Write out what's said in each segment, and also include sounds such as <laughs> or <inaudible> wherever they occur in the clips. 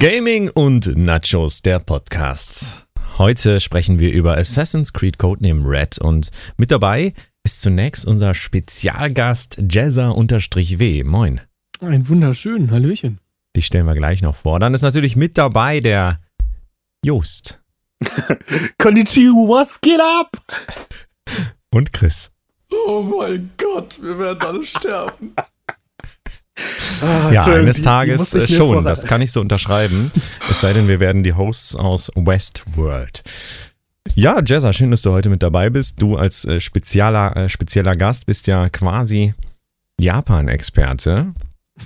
Gaming und Nachos, der Podcast. Heute sprechen wir über Assassin's Creed Codename Red und mit dabei ist zunächst unser Spezialgast Jazza-W. Moin. Ein wunderschön, Hallöchen. Die stellen wir gleich noch vor. Dann ist natürlich mit dabei der Joost. <laughs> Konnichiwa, was geht ab? Und Chris. Oh mein Gott, wir werden alle sterben. Ah, ja, eines die, Tages die schon, das kann ich so unterschreiben. es sei denn, wir werden die Hosts aus Westworld. Ja, Jezza, schön, dass du heute mit dabei bist. Du als äh, spezieller, äh, spezieller Gast bist ja quasi Japan-Experte.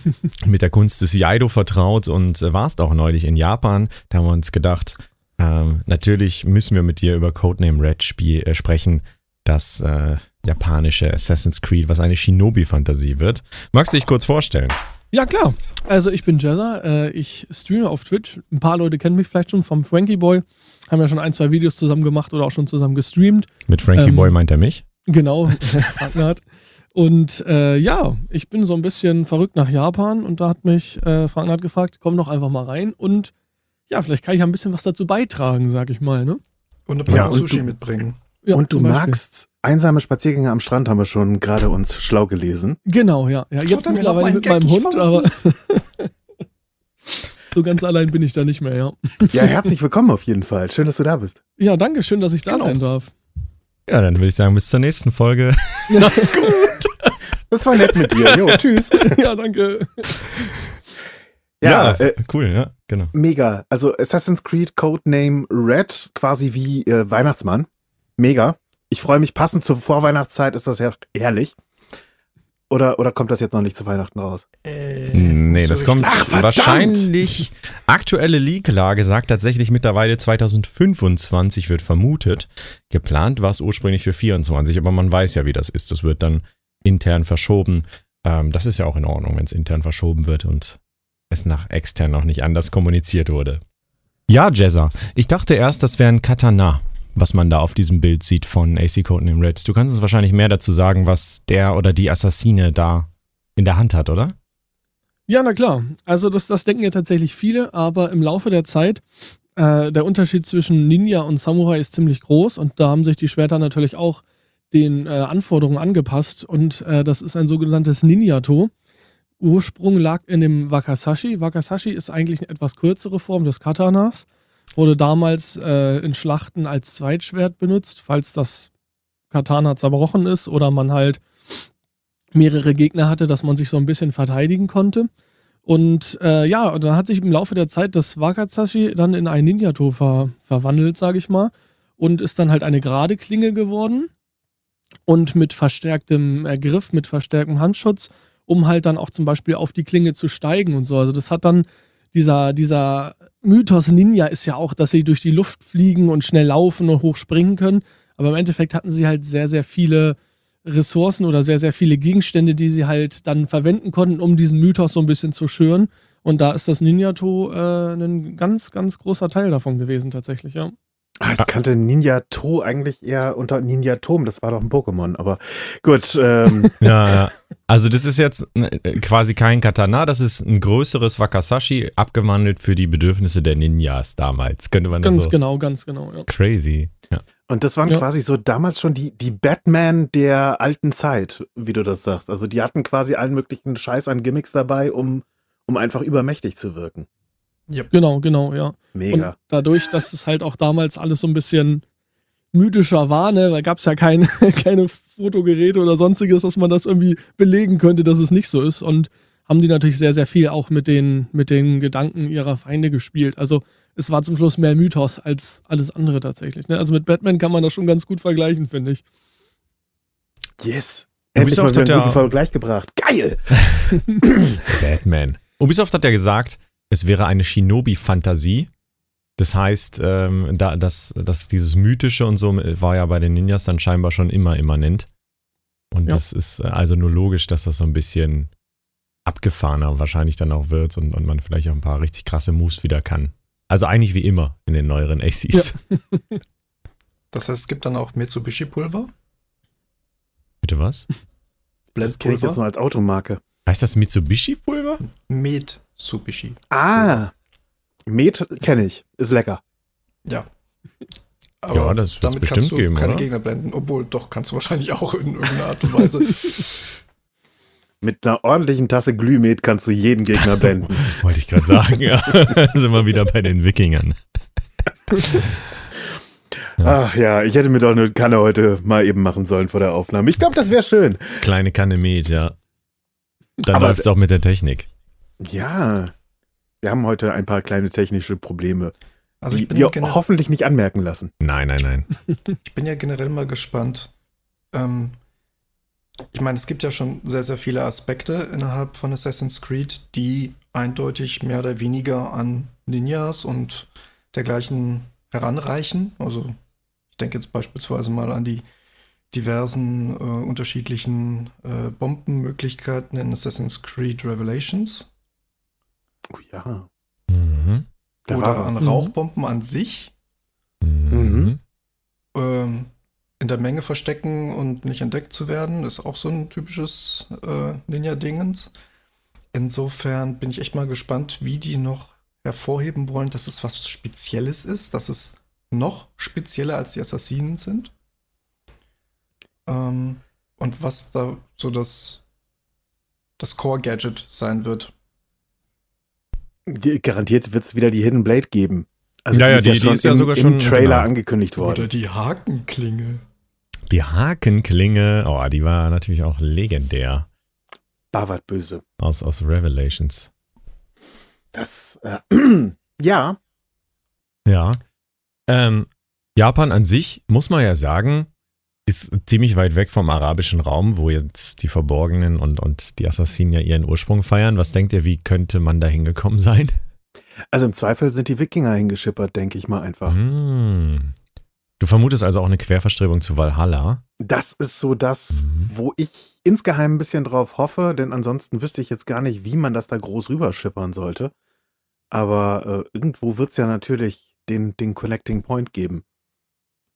<laughs> mit der Kunst des Jaido vertraut und äh, warst auch neulich in Japan. Da haben wir uns gedacht, ähm, natürlich müssen wir mit dir über Codename Red äh, sprechen, das äh, japanische Assassin's Creed, was eine Shinobi-Fantasie wird. Magst du dich kurz vorstellen? Ja, klar. Also ich bin Jezza, äh, ich streame auf Twitch. Ein paar Leute kennen mich vielleicht schon vom Frankie Boy. Haben ja schon ein, zwei Videos zusammen gemacht oder auch schon zusammen gestreamt. Mit Frankie ähm, Boy meint er mich? Genau, <laughs> Ragnar. Und äh, ja, ich bin so ein bisschen verrückt nach Japan und da hat mich äh, Frank gefragt, komm doch einfach mal rein und ja, vielleicht kann ich ein bisschen was dazu beitragen, sag ich mal, ne? Und ein paar ja, Sushi mitbringen. Ja, und du magst einsame Spaziergänge am Strand, haben wir schon gerade uns schlau gelesen. Genau, ja. ja jetzt mittlerweile mit meinem Hund, aber <laughs> so ganz allein bin ich da nicht mehr, ja. Ja, herzlich willkommen auf jeden Fall. Schön, dass du da bist. Ja, danke, schön, dass ich da genau. sein darf. Ja, dann würde ich sagen, bis zur nächsten Folge. <laughs> Ja, ist gut. Das war nett mit dir. Jo, tschüss. <laughs> Ja, danke. Ja, ja äh, cool, ja, genau. Mega. Also Assassin's Creed Codename Red, quasi wie äh, Weihnachtsmann mega. Ich freue mich passend zur Vorweihnachtszeit, ist das ja ehrlich. Oder, oder kommt das jetzt noch nicht zu Weihnachten raus? Äh, nee, das kommt Ach, wahrscheinlich. Aktuelle Leak-Lage sagt tatsächlich mittlerweile 2025 wird vermutet. Geplant war es ursprünglich für 24, aber man weiß ja, wie das ist. Das wird dann intern verschoben. Ähm, das ist ja auch in Ordnung, wenn es intern verschoben wird und es nach extern noch nicht anders kommuniziert wurde. Ja, Jezza, ich dachte erst, das wäre ein Katana was man da auf diesem Bild sieht von AC Codename Red. Du kannst uns wahrscheinlich mehr dazu sagen, was der oder die Assassine da in der Hand hat, oder? Ja, na klar. Also das, das denken ja tatsächlich viele, aber im Laufe der Zeit, äh, der Unterschied zwischen Ninja und Samurai ist ziemlich groß und da haben sich die Schwerter natürlich auch den äh, Anforderungen angepasst und äh, das ist ein sogenanntes Ninjato. Ursprung lag in dem Wakasashi. Wakasashi ist eigentlich eine etwas kürzere Form des Katanas Wurde damals äh, in Schlachten als Zweitschwert benutzt, falls das Katana zerbrochen ist oder man halt mehrere Gegner hatte, dass man sich so ein bisschen verteidigen konnte. Und äh, ja, und dann hat sich im Laufe der Zeit das Wakazashi dann in ein Ninjato ver verwandelt, sage ich mal. Und ist dann halt eine gerade Klinge geworden. Und mit verstärktem äh, Griff, mit verstärktem Handschutz, um halt dann auch zum Beispiel auf die Klinge zu steigen und so. Also das hat dann dieser, dieser Mythos Ninja ist ja auch, dass sie durch die Luft fliegen und schnell laufen und hoch springen können. Aber im Endeffekt hatten sie halt sehr, sehr viele Ressourcen oder sehr, sehr viele Gegenstände, die sie halt dann verwenden konnten, um diesen Mythos so ein bisschen zu schüren. Und da ist das Ninjato äh, ein ganz, ganz großer Teil davon gewesen, tatsächlich, ja. Ah, ich kannte Ninja To eigentlich eher unter Ninja Tom, das war doch ein Pokémon, aber gut. Ähm. <laughs> ja, ja. Also das ist jetzt äh, quasi kein Katana, das ist ein größeres Wakasashi, abgewandelt für die Bedürfnisse der Ninjas damals. Könnte man ganz so genau, ganz genau. Ja. Crazy. Ja. Und das waren ja. quasi so damals schon die, die Batman der alten Zeit, wie du das sagst. Also die hatten quasi allen möglichen Scheiß an Gimmicks dabei, um, um einfach übermächtig zu wirken. Yep. Genau, genau, ja. Mega. Und dadurch, dass es halt auch damals alles so ein bisschen mythischer war, ne, da gab es ja kein, <laughs> keine Fotogeräte oder sonstiges, dass man das irgendwie belegen könnte, dass es nicht so ist. Und haben die natürlich sehr, sehr viel auch mit den, mit den Gedanken ihrer Feinde gespielt. Also es war zum Schluss mehr Mythos als alles andere tatsächlich. Ne? Also mit Batman kann man das schon ganz gut vergleichen, finde ich. Yes. Endlich mal wieder einen guten Vergleich gebracht. Geil! <laughs> Batman. Ubisoft hat ja gesagt, es wäre eine Shinobi-Fantasie. Das heißt, ähm, da, das, das, dieses Mythische und so war ja bei den Ninjas dann scheinbar schon immer immanent. Und ja. das ist äh, also nur logisch, dass das so ein bisschen abgefahrener wahrscheinlich dann auch wird und, und man vielleicht auch ein paar richtig krasse Moves wieder kann. Also eigentlich wie immer in den neueren ACs. Ja. <laughs> das heißt, es gibt dann auch Mitsubishi-Pulver? Bitte was? Das kenne ich jetzt nur als Automarke. Heißt das Mitsubishi-Pulver? Mitsubishi. Ah. Met kenne ich, ist lecker. Ja. Aber ja, das damit bestimmt kannst du geben, keine oder? Gegner blenden, obwohl doch kannst du wahrscheinlich auch in irgendeiner Art und Weise. <laughs> Mit einer ordentlichen Tasse Glühmet kannst du jeden Gegner blenden. <laughs> Wollte ich gerade sagen, ja. <laughs> sind wir wieder bei den Wikingern. Ach ja, ich hätte mir doch eine Kanne heute mal eben machen sollen vor der Aufnahme. Ich glaube, das wäre schön. Kleine Kanne Met, ja. Dann läuft es auch mit der Technik. Ja, wir haben heute ein paar kleine technische Probleme, also die wir ja hoffentlich nicht anmerken lassen. Nein, nein, nein. <laughs> ich bin ja generell mal gespannt. Ähm, ich meine, es gibt ja schon sehr, sehr viele Aspekte innerhalb von Assassin's Creed, die eindeutig mehr oder weniger an Ninjas und dergleichen heranreichen. Also ich denke jetzt beispielsweise mal an die diversen äh, unterschiedlichen äh, Bombenmöglichkeiten in Assassin's Creed Revelations. Oh ja. Mhm. Oder an Rauchbomben an sich. Mhm. Ähm, in der Menge verstecken und nicht entdeckt zu werden, ist auch so ein typisches äh, Ninja-Dingens. Insofern bin ich echt mal gespannt, wie die noch hervorheben wollen, dass es was Spezielles ist, dass es noch spezieller als die Assassinen sind. Ähm, und was da so das, das Core-Gadget sein wird. Garantiert wird es wieder die Hidden Blade geben. Also ja, die, ja, ist, die, ja schon die ist ja sogar schon im Trailer genau. angekündigt worden. Oder die Hakenklinge. Die Hakenklinge, oh, die war natürlich auch legendär. Bavard böse. Aus, aus Revelations. Das, äh, <clears throat> ja. Ja. Ähm, Japan an sich, muss man ja sagen, ist ziemlich weit weg vom arabischen Raum, wo jetzt die Verborgenen und, und die Assassinen ja ihren Ursprung feiern. Was denkt ihr, wie könnte man da hingekommen sein? Also im Zweifel sind die Wikinger hingeschippert, denke ich mal einfach. Hm. Du vermutest also auch eine Querverstrebung zu Valhalla? Das ist so das, mhm. wo ich insgeheim ein bisschen drauf hoffe, denn ansonsten wüsste ich jetzt gar nicht, wie man das da groß rüberschippern sollte. Aber äh, irgendwo wird es ja natürlich den, den Connecting Point geben.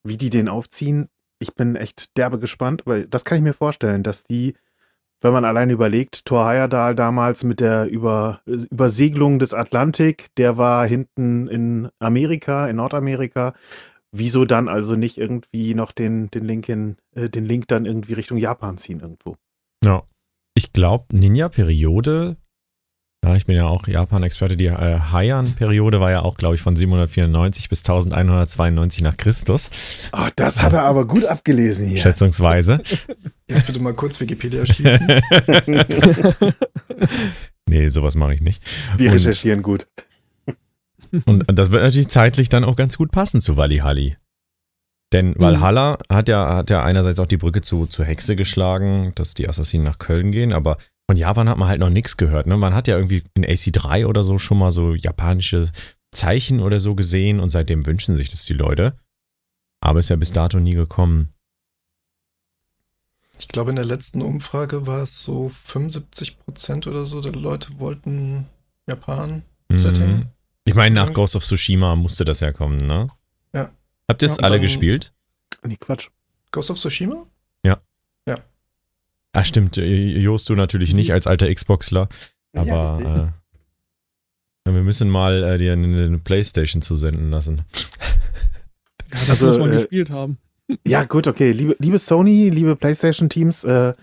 Wie die den aufziehen, ich bin echt derbe gespannt, aber das kann ich mir vorstellen, dass die, wenn man allein überlegt, Thor Heyerdahl damals mit der Über, Übersegelung des Atlantik, der war hinten in Amerika, in Nordamerika. Wieso dann also nicht irgendwie noch den, den Link in, äh, den Link dann irgendwie Richtung Japan ziehen irgendwo? Ja. Ich glaube, Ninja-Periode ja, ich bin ja auch Japan-Experte. Die äh, Heian-Periode war ja auch, glaube ich, von 794 bis 1192 nach Christus. Oh, das hat er aber gut abgelesen hier. Schätzungsweise. Jetzt bitte mal kurz Wikipedia schließen. <laughs> nee, sowas mache ich nicht. Wir und, recherchieren gut. Und, das wird natürlich zeitlich dann auch ganz gut passen zu Valihali. Denn. Valhalla mhm. hat ja, hat ja einerseits auch die Brücke zu, zu Hexe geschlagen, dass die Assassinen nach Köln gehen, aber von Japan hat man halt noch nichts gehört. Ne? Man hat ja irgendwie in AC3 oder so schon mal so japanische Zeichen oder so gesehen und seitdem wünschen sich das die Leute. Aber ist ja bis dato nie gekommen. Ich glaube, in der letzten Umfrage war es so 75 Prozent oder so der Leute wollten Japan-Setting. Mhm. Ich meine, nach Ghost of Tsushima musste das ja kommen, ne? Ja. Habt ihr es ja, alle gespielt? Nee, Quatsch. Ghost of Tsushima? Ah, stimmt. Jost, du natürlich nicht als alter Xboxler. Aber ja, äh, wir müssen mal äh, dir eine, eine Playstation zusenden lassen. Ja, das also, muss man äh, gespielt haben. <laughs> Ja, gut, okay. Liebe, liebe Sony, liebe PlayStation-Teams, äh,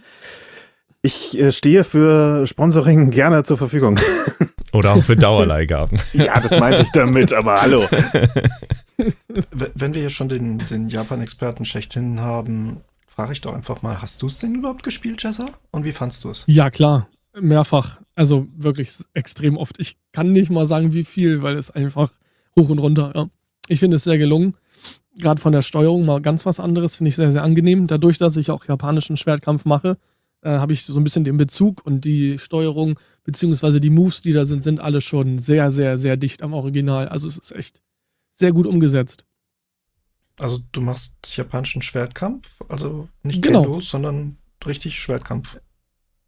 ich äh, stehe für Sponsoring <laughs> gerne zur Verfügung. <laughs> Oder auch für Dauerleihgaben. ja, das meinte ich damit, aber hallo. Wenn wir hier schon den, den Japan-Experten schlechthin haben, frage ich doch einfach mal, hast du es denn überhaupt gespielt, Jessa? Und wie fandst du es? Ja, klar. Mehrfach. Also wirklich extrem oft. Ich kann nicht mal sagen, wie viel, weil es einfach hoch und runter, ja. Ich finde es sehr gelungen. Gerade von der Steuerung mal ganz was anderes, finde ich sehr, sehr angenehm. Dadurch, dass ich auch japanischen Schwertkampf mache, äh, habe ich so ein bisschen den Bezug und die Steuerung, beziehungsweise die Moves, die da sind, sind alle schon sehr, sehr, sehr dicht am Original. Also es ist echt sehr gut umgesetzt. Also du machst japanischen Schwertkampf, also nicht genau. Kendo, sondern richtig Schwertkampf.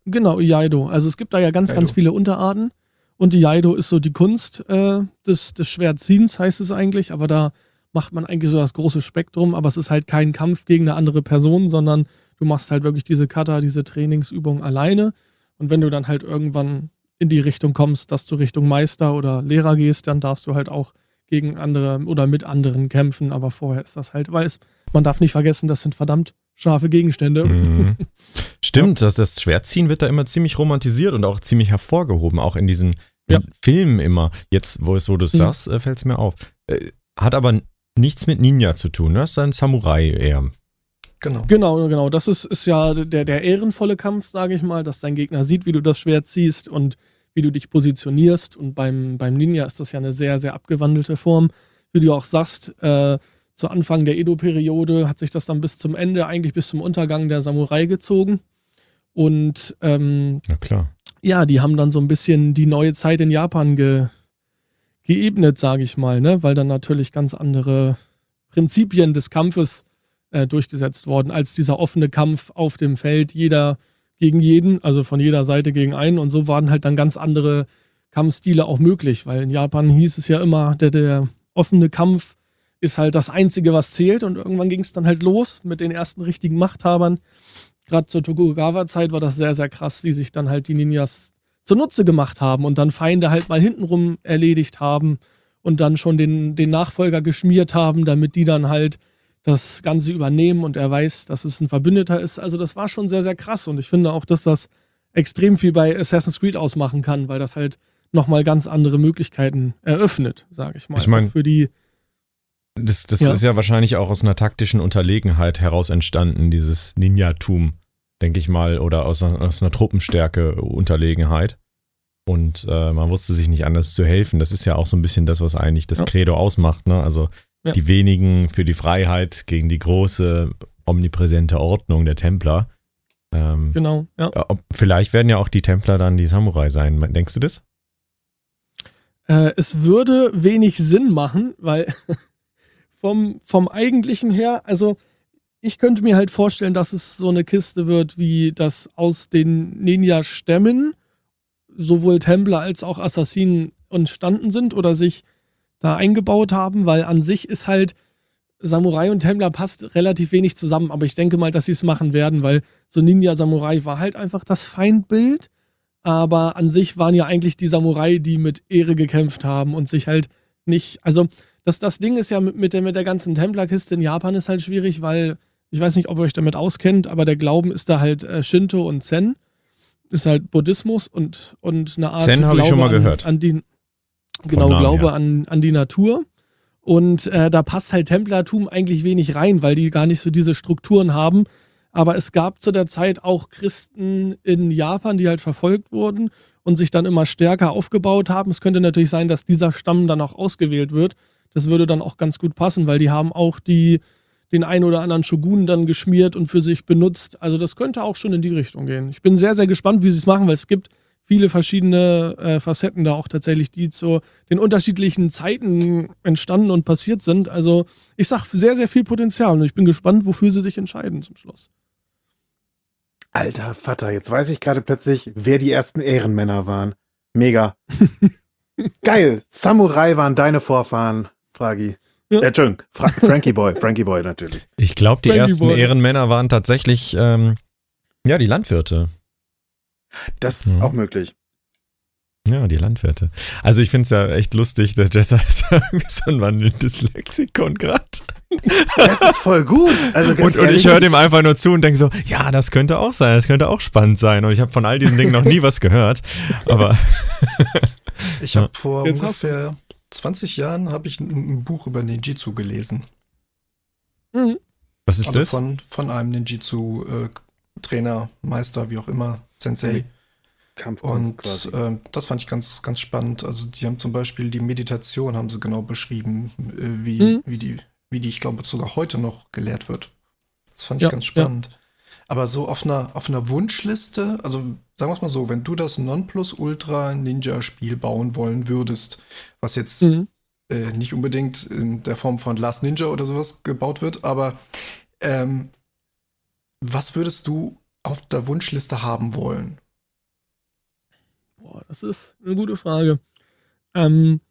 Genau, Iaido. Also es gibt da ja ganz, Iaido. ganz viele Unterarten. Und Iaido ist so die Kunst äh, des, des Schwertziehens, heißt es eigentlich. Aber da macht man eigentlich so das große Spektrum. Aber es ist halt kein Kampf gegen eine andere Person, sondern du machst halt wirklich diese Kata, diese Trainingsübung alleine. Und wenn du dann halt irgendwann in die Richtung kommst, dass du Richtung Meister oder Lehrer gehst, dann darfst du halt auch gegen andere oder mit anderen kämpfen. Aber vorher ist das halt, weil es, man darf nicht vergessen, das sind verdammt scharfe Gegenstände. Mhm. <laughs> Stimmt, ja. dass das Schwertziehen wird da immer ziemlich romantisiert und auch ziemlich hervorgehoben, auch in diesen ja. Filmen immer. Jetzt, wo, es, wo du es mhm. sagst, äh, fällt es mir auf. Äh, hat aber nichts mit Ninja zu tun, ne? das ist ein Samurai eher. Genau. Genau, genau. Das ist, ist ja der, der ehrenvolle Kampf, sage ich mal, dass dein Gegner sieht, wie du das Schwert ziehst und wie du dich positionierst. Und beim, beim Ninja ist das ja eine sehr, sehr abgewandelte Form. Wie du auch sagst, äh, zu Anfang der Edo-Periode hat sich das dann bis zum Ende, eigentlich bis zum Untergang der Samurai gezogen. Und ähm, ja, klar. Ja, die haben dann so ein bisschen die neue Zeit in Japan ge, geebnet, sage ich mal, ne? weil dann natürlich ganz andere Prinzipien des Kampfes äh, durchgesetzt worden, als dieser offene Kampf auf dem Feld, jeder gegen jeden, also von jeder Seite gegen einen. Und so waren halt dann ganz andere Kampfstile auch möglich, weil in Japan hieß es ja immer, der, der offene Kampf ist halt das Einzige, was zählt. Und irgendwann ging es dann halt los mit den ersten richtigen Machthabern. Gerade zur Tokugawa-Zeit war das sehr, sehr krass, die sich dann halt die Ninjas zunutze gemacht haben und dann Feinde halt mal hintenrum erledigt haben und dann schon den, den Nachfolger geschmiert haben, damit die dann halt das Ganze übernehmen und er weiß, dass es ein Verbündeter ist. Also das war schon sehr, sehr krass und ich finde auch, dass das extrem viel bei Assassin's Creed ausmachen kann, weil das halt nochmal ganz andere Möglichkeiten eröffnet, sage ich mal. Ich meine, für die das, das ja. ist ja wahrscheinlich auch aus einer taktischen Unterlegenheit heraus entstanden, dieses Ninja-Tum, denke ich mal, oder aus einer, aus einer Truppenstärke Unterlegenheit. Und äh, man wusste sich nicht anders zu helfen. Das ist ja auch so ein bisschen das, was eigentlich das ja. Credo ausmacht. Ne? Also ja. die wenigen für die Freiheit gegen die große, omnipräsente Ordnung der Templer. Ähm, genau, ja. Vielleicht werden ja auch die Templer dann die Samurai sein. Denkst du das? Äh, es würde wenig Sinn machen, weil <laughs> vom, vom eigentlichen her, also ich könnte mir halt vorstellen, dass es so eine Kiste wird, wie das aus den Ninja-Stämmen sowohl Templer als auch Assassinen entstanden sind oder sich da eingebaut haben, weil an sich ist halt Samurai und Templer passt relativ wenig zusammen, aber ich denke mal, dass sie es machen werden, weil so Ninja Samurai war halt einfach das Feindbild, aber an sich waren ja eigentlich die Samurai, die mit Ehre gekämpft haben und sich halt nicht, also das, das Ding ist ja mit, mit, der, mit der ganzen Templerkiste in Japan ist halt schwierig, weil ich weiß nicht, ob ihr euch damit auskennt, aber der Glauben ist da halt äh, Shinto und Zen. Ist halt Buddhismus und, und eine Art Zen habe ich schon mal gehört. An, an die, genau, Namen, Glaube ja. an, an die Natur. Und äh, da passt halt Templertum eigentlich wenig rein, weil die gar nicht so diese Strukturen haben. Aber es gab zu der Zeit auch Christen in Japan, die halt verfolgt wurden und sich dann immer stärker aufgebaut haben. Es könnte natürlich sein, dass dieser Stamm dann auch ausgewählt wird. Das würde dann auch ganz gut passen, weil die haben auch die, den einen oder anderen Shogun dann geschmiert und für sich benutzt. Also das könnte auch schon in die Richtung gehen. Ich bin sehr, sehr gespannt, wie sie es machen, weil es gibt viele verschiedene äh, Facetten da auch tatsächlich, die zu den unterschiedlichen Zeiten entstanden und passiert sind. Also ich sag sehr, sehr viel Potenzial und ich bin gespannt, wofür sie sich entscheiden zum Schluss. Alter Vater, jetzt weiß ich gerade plötzlich, wer die ersten Ehrenmänner waren. Mega. <laughs> Geil. Samurai waren deine Vorfahren, Fragi. Ja. Äh, Entschuldigung, Fra Frankie Boy, Frankie Boy natürlich. Ich glaube, die Frankie ersten Boy. Ehrenmänner waren tatsächlich, ähm, ja, die Landwirte. Das ist mhm. auch möglich. Ja, die Landwirte. Also ich finde es ja echt lustig, der Jessa ist <laughs> so ein wandelndes Lexikon gerade. Das ist voll gut. Also und, und, ich höre dem einfach nur zu und denke so, ja, das könnte auch sein, das könnte auch spannend sein. Und ich habe von all diesen Dingen noch nie was gehört. Aber <laughs> ich habe vor Jetzt ungefähr 20 Jahren habe ich ein, ein, Buch über Ninjitsu gelesen. Mhm. Was ist also das? Von, von einem Ninjitsu-Trainer, äh, Meister, wie auch immer, Sensei. Und äh, das fand ich ganz, ganz spannend. Also die haben zum Beispiel die Meditation, haben sie genau beschrieben, äh, wie, mhm. wie, die, wie die, ich glaube, sogar heute noch gelehrt wird. Das fand ich ja, ganz spannend. Ja. Aber so auf einer, auf einer Wunschliste, also sagen wir es mal so, wenn du das Nonplus-Ultra-Ninja-Spiel bauen wollen würdest, was jetzt mhm. äh, nicht unbedingt in der Form von Last Ninja oder sowas gebaut wird, aber ähm, was würdest du auf der Wunschliste haben wollen? Boah, das ist eine gute Frage. Ähm,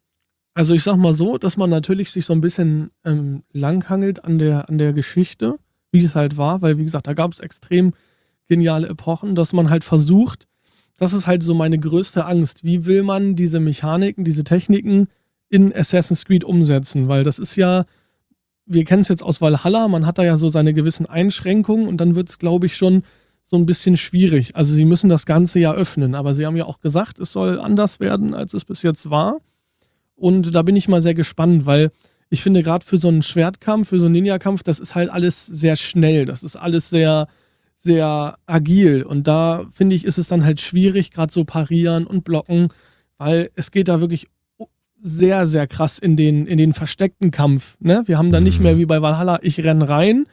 also ich sag mal so, dass man natürlich sich so ein bisschen ähm, langhangelt an der, an der Geschichte wie es halt war, weil wie gesagt, da gab es extrem geniale Epochen, dass man halt versucht, das ist halt so meine größte Angst. Wie will man diese Mechaniken, diese Techniken in Assassin's Creed umsetzen? Weil das ist ja, wir kennen es jetzt aus Valhalla, man hat da ja so seine gewissen Einschränkungen und dann wird es, glaube ich, schon so ein bisschen schwierig. Also sie müssen das Ganze ja öffnen, aber sie haben ja auch gesagt, es soll anders werden, als es bis jetzt war. Und da bin ich mal sehr gespannt, weil ich finde gerade für so einen Schwertkampf, für so einen Ninja-Kampf, das ist halt alles sehr schnell, das ist alles sehr, sehr agil. Und da finde ich, ist es dann halt schwierig, gerade so parieren und blocken, weil es geht da wirklich sehr, sehr krass in den, in den versteckten Kampf. Ne? Wir haben dann nicht mehr mhm. wie bei Valhalla, ich renne rein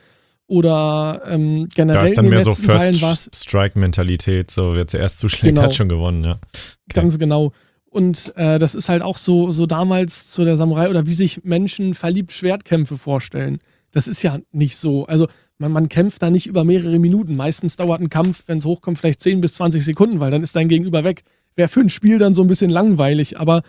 oder ähm, generell. Da ist dann mehr so First Strike-Mentalität, so wer zuerst zuschlägt, genau. hat schon gewonnen, ja. Okay. Ganz genau. Und äh, das ist halt auch so, so damals zu der Samurai oder wie sich Menschen verliebt Schwertkämpfe vorstellen. Das ist ja nicht so. Also man, man kämpft da nicht über mehrere Minuten. Meistens dauert ein Kampf, wenn es hochkommt, vielleicht 10 bis 20 Sekunden, weil dann ist dein Gegenüber weg. Wäre für ein Spiel dann so ein bisschen langweilig, aber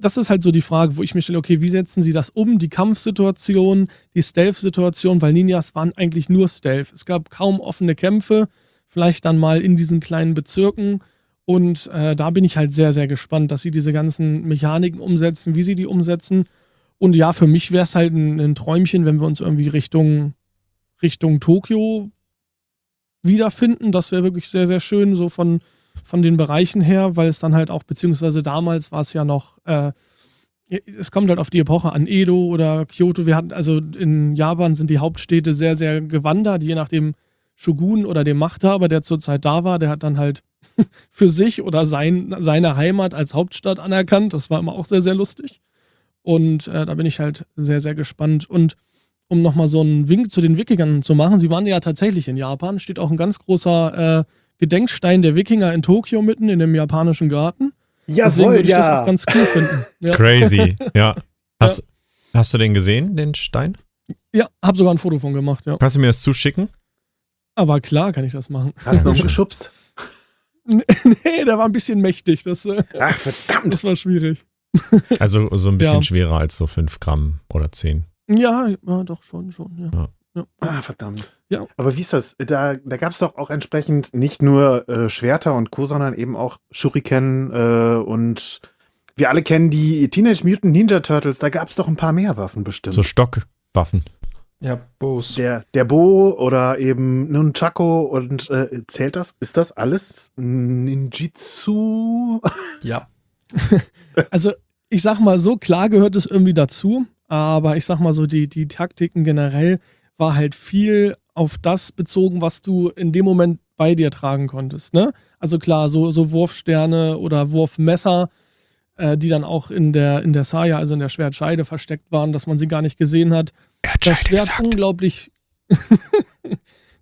das ist halt so die Frage, wo ich mich stelle, okay, wie setzen sie das um? Die Kampfsituation, die Stealth-Situation, weil Ninjas waren eigentlich nur Stealth. Es gab kaum offene Kämpfe, vielleicht dann mal in diesen kleinen Bezirken und äh, da bin ich halt sehr, sehr gespannt, dass sie diese ganzen Mechaniken umsetzen, wie sie die umsetzen. Und ja, für mich wäre es halt ein, ein, Träumchen, wenn wir uns irgendwie Richtung, Richtung Tokio wiederfinden. Das wäre wirklich sehr, sehr schön, so von, von den Bereichen her, weil es dann halt auch, beziehungsweise damals war es ja noch, äh, es kommt halt auf die Epoche an, Edo oder Kyoto. Wir hatten, also in Japan sind die Hauptstädte sehr, sehr gewandert, je nachdem Shogun oder dem Machthaber, der zurzeit da war, der hat dann halt <laughs> für sich oder sein, seine Heimat als Hauptstadt anerkannt. Das war immer auch sehr, sehr lustig. Und äh, da bin ich halt sehr, sehr gespannt. Und um nochmal so einen Wink zu den Wikingern zu machen, sie waren ja tatsächlich in Japan, steht auch ein ganz großer äh, Gedenkstein der Wikinger in Tokio mitten in dem japanischen Garten. Ja, Deswegen würde ich ja. das auch ganz cool finden. <laughs> Ja. Crazy, ja. <laughs> Hast, ja. hast du den gesehen, den Stein? Ja, hab sogar ein Foto von gemacht, ja. Kannst du mir das zuschicken? Aber klar kann ich das machen. Hast du noch <laughs> geschubst? nee, der war ein bisschen mächtig. Das, äh, Ach, verdammt. Das war schwierig. Also so ein bisschen ja. schwerer als so 5 Gramm oder 10. Ja, ja doch, schon, schon, ja. ja. Ja. Ah, verdammt. Ja. Aber wie ist das? Da, da gab es doch auch entsprechend nicht nur äh, Schwerter und Co., sondern eben auch Shuriken äh, und wir alle kennen die Teenage Mutant Ninja Turtles. Da gab es doch ein paar mehr Waffen bestimmt. So Stockwaffen. Ja, Boos. Der, der Bo oder eben Nunchako und äh, zählt das? Ist das alles Ninjitsu? Ja. <laughs> also, ich sag mal so, klar gehört es irgendwie dazu, aber ich sag mal so, die, die Taktiken generell war halt viel auf das bezogen, was du in dem Moment bei dir tragen konntest. Ne? Also klar, so, so Wurfsterne oder Wurfmesser, äh, die dann auch in der, in der Saya, also in der Schwertscheide versteckt waren, dass man sie gar nicht gesehen hat das Schwert gesagt. unglaublich. <laughs>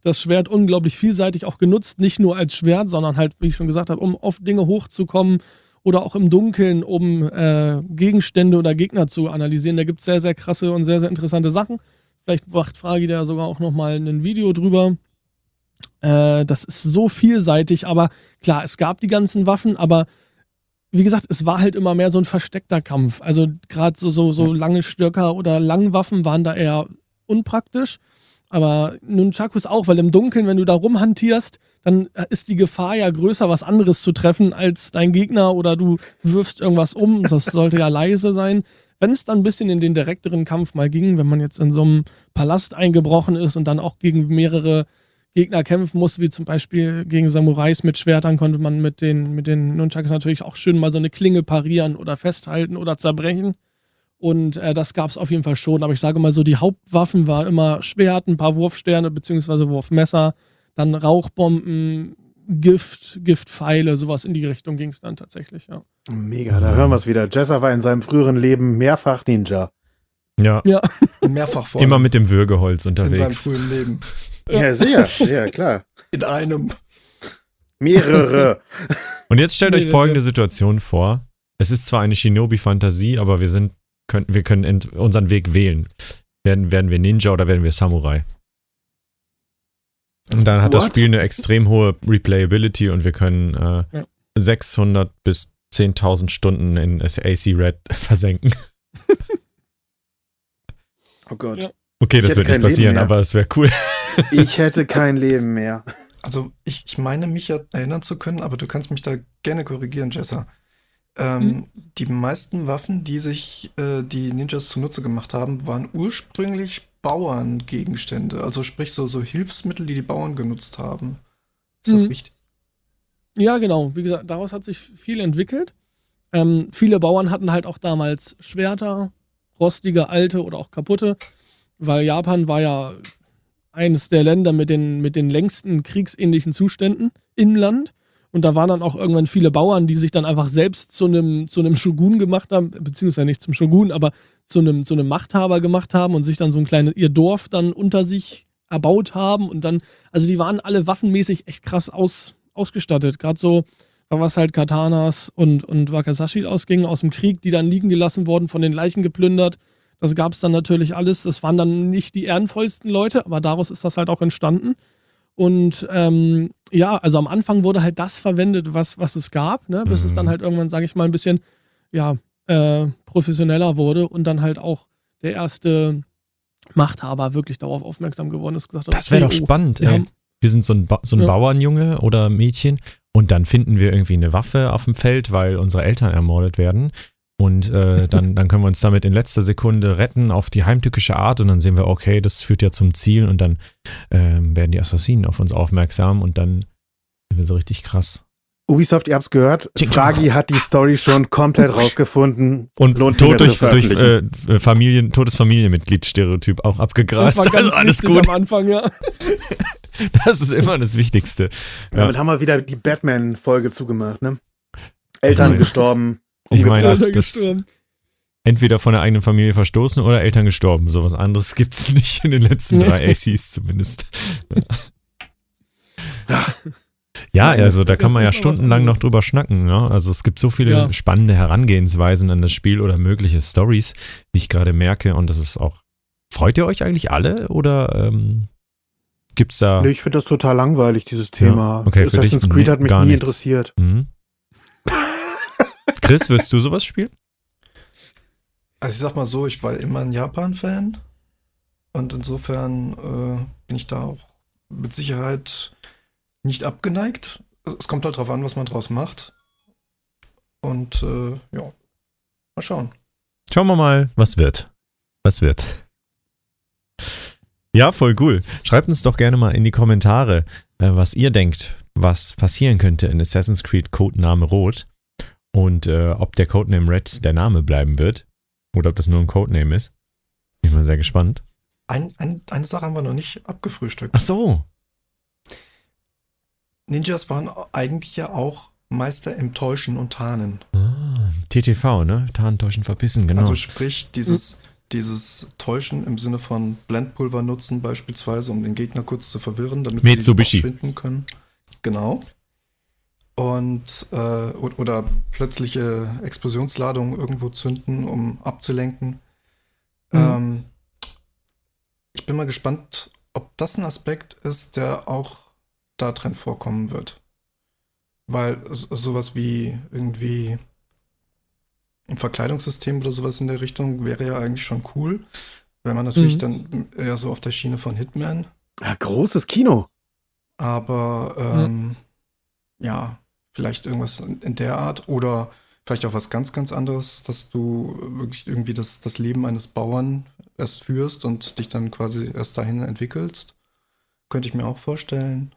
das Schwert unglaublich vielseitig auch genutzt, nicht nur als Schwert, sondern halt, wie ich schon gesagt habe, um auf Dinge hochzukommen oder auch im Dunkeln, um äh, Gegenstände oder Gegner zu analysieren. Da gibt es sehr, sehr krasse und sehr, sehr interessante Sachen. Vielleicht macht Fragi da sogar auch nochmal ein Video drüber. Äh, das ist so vielseitig, aber klar, es gab die ganzen Waffen, aber wie gesagt, es war halt immer mehr so ein versteckter Kampf. Also gerade so, so, so lange Stöcker oder Langwaffen waren da eher unpraktisch. Aber Nunchakus auch, weil im Dunkeln, wenn du da rumhantierst, dann ist die Gefahr ja größer, was anderes zu treffen als dein Gegner oder du wirfst irgendwas um. Das sollte ja leise sein. Wenn es dann ein bisschen in den direkteren Kampf mal ging, wenn man jetzt in so einem Palast eingebrochen ist und dann auch gegen mehrere Gegner kämpfen musste, wie zum Beispiel gegen Samurais mit Schwertern, konnte man mit den, mit den Nunchucks natürlich auch schön mal so eine Klinge parieren oder festhalten oder zerbrechen. Und äh, das gab es auf jeden Fall schon. Aber ich sage mal so, die Hauptwaffen war immer Schwert, ein paar Wurfsterne bzw. Wurfmesser, dann Rauchbomben, Gift, Giftpfeile, sowas in die Richtung ging es dann tatsächlich, ja. Mega, da hören wir es wieder. Jessa war in seinem früheren Leben mehrfach Ninja. Ja. ja. <laughs> Mehrfach vor. Immer mit dem Würgeholz unterwegs. In seinem frühen Leben. Ja, sehr, sehr, klar. In einem. Mehrere. <laughs> Und jetzt stellt euch folgende Situation vor. Es ist zwar eine Shinobi-Fantasie, aber wir sind, können, wir können unseren Weg wählen. Werden, werden wir Ninja oder werden wir Samurai? Und dann hat What? das Spiel eine extrem hohe Replayability und wir können äh, ja. 600 bis 10.000 Stunden in AC Red <laughs> versenken. Oh Gott. Ja. Okay, das wird nicht passieren, aber es wäre cool. <laughs> Ich hätte kein Leben mehr. Also ich, ich meine mich ja erinnern zu können, aber du kannst mich da gerne korrigieren, Jessa. Ähm, mhm. Die meisten Waffen, die sich äh, die Ninjas zunutze gemacht haben, waren ursprünglich Bauerngegenstände. Also sprich so, so Hilfsmittel, die die Bauern genutzt haben. Ist mhm. das richtig? Ja, genau. Wie gesagt, daraus hat sich viel entwickelt. Ähm, viele Bauern hatten halt auch damals Schwerter, rostige, alte oder auch kaputte, weil Japan war ja eines der Länder mit den, mit den längsten kriegsähnlichen Zuständen im Land. Und da waren dann auch irgendwann viele Bauern, die sich dann einfach selbst zu einem, zu einem Shogun gemacht haben, beziehungsweise nicht zum Shogun, aber zu einem, zu einem Machthaber gemacht haben und sich dann so ein kleines, ihr Dorf dann unter sich erbaut haben. Und dann, also die waren alle waffenmäßig echt krass aus, ausgestattet. Gerade so, was halt Katanas und, und Wakasashi ausging aus dem Krieg, die dann liegen gelassen wurden, von den Leichen geplündert. Das gab es dann natürlich alles. Das waren dann nicht die ehrenvollsten Leute, aber daraus ist das halt auch entstanden. Und ähm, ja, also am Anfang wurde halt das verwendet, was, was es gab, ne? bis mhm. es dann halt irgendwann, sage ich mal, ein bisschen ja, äh, professioneller wurde und dann halt auch der erste Machthaber wirklich darauf aufmerksam geworden ist. Gesagt hat, das wäre okay, doch oh, spannend. Wir, ey. wir sind so ein, ba so ein ja. Bauernjunge oder Mädchen und dann finden wir irgendwie eine Waffe auf dem Feld, weil unsere Eltern ermordet werden. Und äh, dann, dann können wir uns damit in letzter Sekunde retten auf die heimtückische Art und dann sehen wir, okay, das führt ja zum Ziel und dann äh, werden die Assassinen auf uns aufmerksam und dann sind wir so richtig krass. Ubisoft, ihr habt's gehört, Fragi hat die Story schon komplett rausgefunden. Und Lohnt Tod durch, durch äh, Familien, totes Familienmitglied-Stereotyp auch abgegrast. Das war ganz also <laughs> alles gut. am Anfang, ja. <laughs> Das ist immer das Wichtigste. Ja. Damit haben wir wieder die Batman-Folge zugemacht, ne? Eltern gestorben. Ich meine, das, das entweder von der eigenen Familie verstoßen oder Eltern gestorben. So was anderes gibt es <laughs> nicht in den letzten drei ACs zumindest. <laughs> Ja, also da kann man ja stundenlang noch drüber schnacken. Ja? Also es gibt so viele ja. spannende Herangehensweisen an das Spiel oder mögliche Stories, wie ich gerade merke. Und das ist auch. Freut ihr euch eigentlich alle oder ähm, gibt's da? Nee, ich finde das total langweilig, dieses Thema. Ja, okay, Assassin's Creed hat mich nie nichts. interessiert. Mhm. Chris, wirst du sowas spielen? Also ich sag mal so, ich war immer ein Japan-Fan und insofern äh, bin ich da auch mit Sicherheit nicht abgeneigt. Es kommt halt drauf an, was man draus macht. Und äh, ja, mal schauen. Schauen wir mal, was wird. Was wird. Ja, voll cool. Schreibt uns doch gerne mal in die Kommentare, äh, was ihr denkt, was passieren könnte in Assassin's Creed Codename Rot. Und äh, ob der Codename Red der Name bleiben wird oder ob das nur ein Codename ist. Ich bin mal sehr gespannt. Ein, ein, eine Sache haben wir noch nicht abgefrühstückt. Ach so. Ninjas waren eigentlich ja auch Meister im Täuschen und Tarnen. Ah, TTV, ne? Tarnen, Täuschen, Verpissen, genau. Also sprich, dieses, hm. dieses Täuschen im Sinne von Blendpulver nutzen, beispielsweise, um den Gegner kurz zu verwirren, damit Mitsubishi. sie verschwinden können. Genau und äh, oder plötzliche Explosionsladungen irgendwo zünden, um abzulenken. Mhm. Ähm, ich bin mal gespannt, ob das ein Aspekt ist, der auch da drin vorkommen wird. Weil sowas wie irgendwie ein Verkleidungssystem oder sowas in der Richtung wäre ja eigentlich schon cool. Wenn man natürlich mhm. dann eher so auf der Schiene von Hitman. Ja, großes Kino. Aber ähm, ja. ja, Vielleicht irgendwas in der Art oder vielleicht auch was ganz, ganz anderes, dass du wirklich irgendwie das, das Leben eines Bauern erst führst und dich dann quasi erst dahin entwickelst. Könnte ich mir auch vorstellen.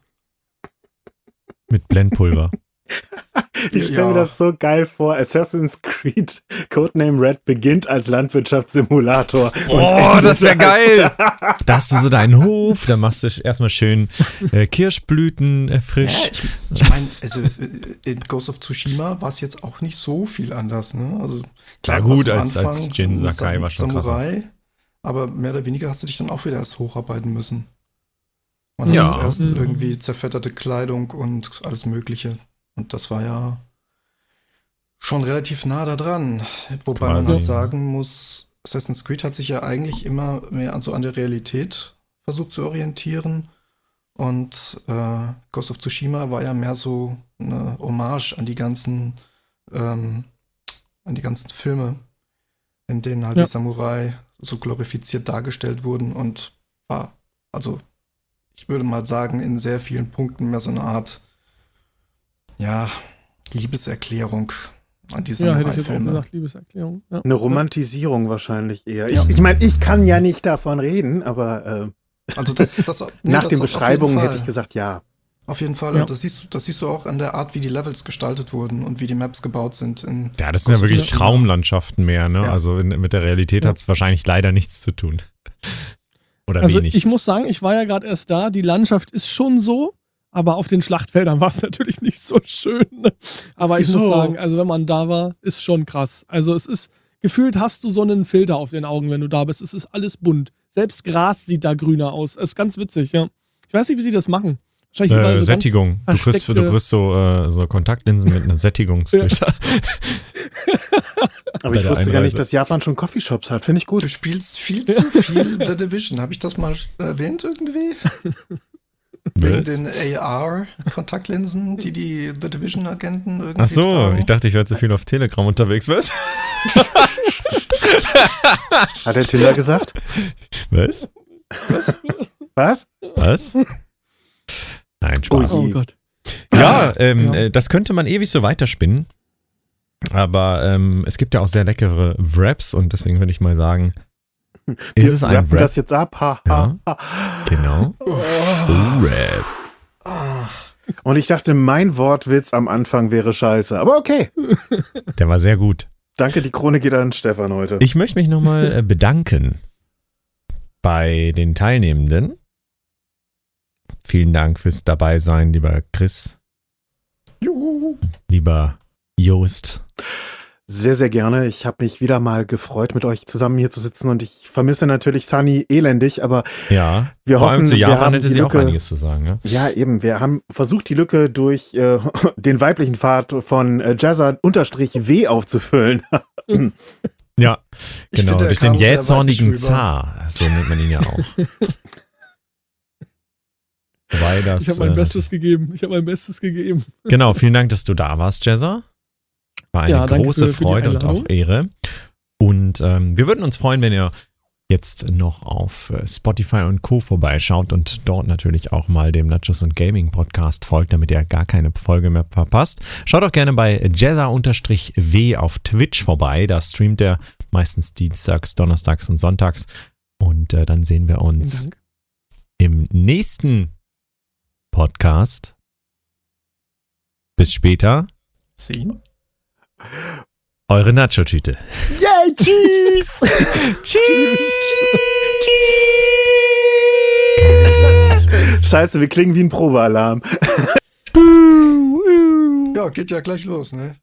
Mit Blendpulver. <laughs> Ich stelle ja. mir das so geil vor. Assassin's Creed Codename Red beginnt als Landwirtschaftssimulator. Oh, das wäre geil. <laughs> da hast du so deinen Hof, da machst du erstmal schön äh, Kirschblüten äh, frisch. Ja, ich, ich meine, also äh, in Ghost of Tsushima war es jetzt auch nicht so viel anders. Ne? Also, klar, ja gut, als, als Jin Sakai war schon Samurai, krasser. Aber mehr oder weniger hast du dich dann auch wieder erst hocharbeiten müssen. Man ja. hat erst mhm. irgendwie zerfetterte Kleidung und alles Mögliche. Und das war ja schon relativ nah da dran. Wobei Quasi. man halt sagen muss, Assassin's Creed hat sich ja eigentlich immer mehr an, so an der Realität versucht zu orientieren. Und äh, Ghost of Tsushima war ja mehr so eine Hommage an die ganzen, ähm, an die ganzen Filme, in denen halt ja. die Samurai so glorifiziert dargestellt wurden und war, also ich würde mal sagen, in sehr vielen Punkten mehr so eine Art, ja, Liebeserklärung an diese Ja, hätte ich jetzt auch gesagt, Liebeserklärung. Ja. Eine Romantisierung wahrscheinlich eher. Ich, ich meine, ich kann ja nicht davon reden, aber äh, also das, das, <laughs> nee, nach den Beschreibungen hätte ich gesagt, ja. Auf jeden Fall. Ja. Das, siehst, du, das siehst du auch an der Art, wie die Levels gestaltet wurden und wie die Maps gebaut sind. ja, das sind ja wirklich Traumlandschaften mehr. Ne? Ja. Also in, mit der Realität ja. hat es wahrscheinlich leider nichts zu tun. <laughs> Oder also wenig. ich muss sagen, ich war ja gerade erst da. Die Landschaft ist schon so, aber auf den Schlachtfeldern <laughs> war es natürlich nicht so schön. Ne? Aber Wieso? ich muss sagen, also wenn man da war, ist schon krass. Also es ist, gefühlt hast du so einen Filter auf den Augen, wenn du da bist. Es ist alles bunt. Selbst Gras sieht da grüner aus. Es ist ganz witzig, ja. Ich weiß nicht, wie sie das machen. Wahrscheinlich äh, so Sättigung. Du kriegst, du kriegst so, äh, so Kontaktlinsen mit einem <laughs> Sättigungsfilter. Aber ich wusste gar nicht, dass Japan schon Coffeeshops hat. Finde ich gut. Du spielst viel zu viel <laughs> The Division. Habe ich das mal erwähnt irgendwie? Wegen den AR-Kontaktlinsen, die die The Division-Agenten irgendwie Ach so, tragen. ich dachte, ich wäre zu viel auf Telegram unterwegs. Was? <laughs> Hat der Tinder gesagt? Was? Was? Was? Was? Nein, Spaß. Oh, oh Gott. Ja, ähm, ja, das könnte man ewig so weiterspinnen. Aber ähm, es gibt ja auch sehr leckere Wraps und deswegen würde ich mal sagen, ist Wir es ein Wrap? das jetzt ab. Ha, ha, ha. Genau. Oh. Rap. Und ich dachte, mein Wortwitz am Anfang wäre scheiße. Aber okay. Der war sehr gut. Danke, die Krone geht an Stefan heute. Ich möchte mich nochmal äh, bedanken bei den Teilnehmenden. Vielen Dank fürs Dabeisein, lieber Chris. Juhu. Lieber Joost. Sehr, sehr gerne. Ich habe mich wieder mal gefreut, mit euch zusammen hier zu sitzen und ich vermisse natürlich Sunny elendig, aber ja, wir hoffen, zu Japan wir haben hätte sie Lücke, auch einiges zu sagen. Ne? Ja, eben. Wir haben versucht, die Lücke durch äh, <laughs> den weiblichen Pfad von äh, Jazza-W aufzufüllen. <laughs> ja, genau. Finde, durch den jähzornigen Zar, so nennt man ihn ja auch. <laughs> Weil das, ich habe mein äh, Bestes gegeben. Ich habe mein Bestes gegeben. Genau, vielen Dank, dass du da warst, Jezza. War eine ja, große für, Freude und auch Ehre. Und ähm, wir würden uns freuen, wenn ihr jetzt noch auf äh, Spotify und Co. vorbeischaut und dort natürlich auch mal dem Nachos und Gaming Podcast folgt, damit ihr gar keine Folge mehr verpasst. Schaut auch gerne bei Jazza-W auf Twitch vorbei. Da streamt er meistens dienstags, donnerstags und sonntags. Und äh, dann sehen wir uns im nächsten Podcast. Bis später. Sie. Eure Nacho-Tüte. Yay, tschüss! <laughs> tschüss! tschüss! <laughs> Scheiße, wir klingen wie ein Probealarm. ja, geht ja gleich los, ne?